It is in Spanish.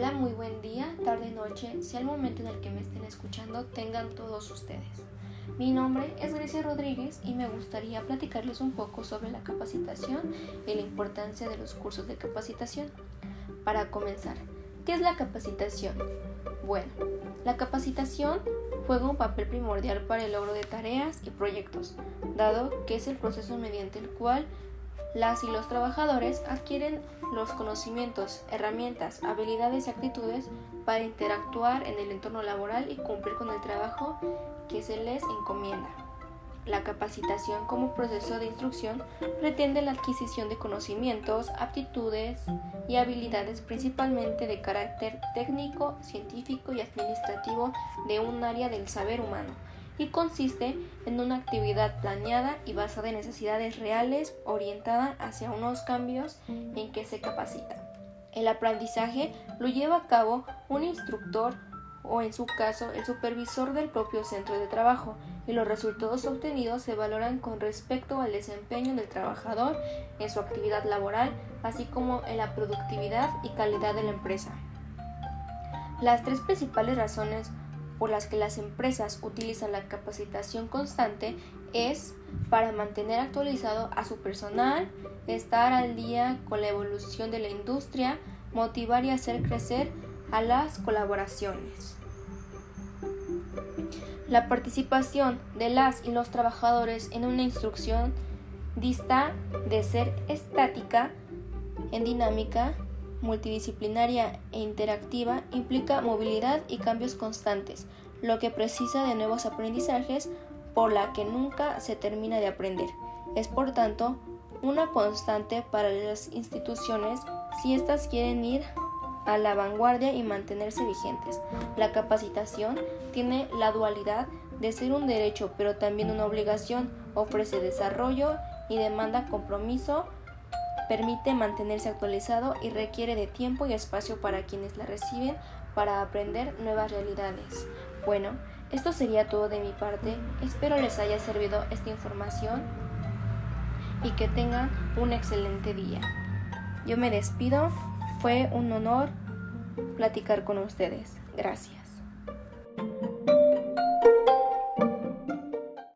Hola, muy buen día, tarde, noche, sea el momento en el que me estén escuchando, tengan todos ustedes. Mi nombre es Grecia Rodríguez y me gustaría platicarles un poco sobre la capacitación y la importancia de los cursos de capacitación. Para comenzar, ¿qué es la capacitación? Bueno, la capacitación juega un papel primordial para el logro de tareas y proyectos, dado que es el proceso mediante el cual las y los trabajadores adquieren los conocimientos, herramientas, habilidades y actitudes para interactuar en el entorno laboral y cumplir con el trabajo que se les encomienda. La capacitación como proceso de instrucción pretende la adquisición de conocimientos, aptitudes y habilidades principalmente de carácter técnico, científico y administrativo de un área del saber humano y consiste en una actividad planeada y basada en necesidades reales orientada hacia unos cambios en que se capacita. El aprendizaje lo lleva a cabo un instructor o en su caso el supervisor del propio centro de trabajo y los resultados obtenidos se valoran con respecto al desempeño del trabajador en su actividad laboral, así como en la productividad y calidad de la empresa. Las tres principales razones por las que las empresas utilizan la capacitación constante es para mantener actualizado a su personal, estar al día con la evolución de la industria, motivar y hacer crecer a las colaboraciones. La participación de las y los trabajadores en una instrucción dista de ser estática en dinámica multidisciplinaria e interactiva implica movilidad y cambios constantes, lo que precisa de nuevos aprendizajes por la que nunca se termina de aprender. Es por tanto una constante para las instituciones si éstas quieren ir a la vanguardia y mantenerse vigentes. La capacitación tiene la dualidad de ser un derecho pero también una obligación, ofrece desarrollo y demanda compromiso permite mantenerse actualizado y requiere de tiempo y espacio para quienes la reciben para aprender nuevas realidades. Bueno, esto sería todo de mi parte. Espero les haya servido esta información y que tengan un excelente día. Yo me despido. Fue un honor platicar con ustedes. Gracias.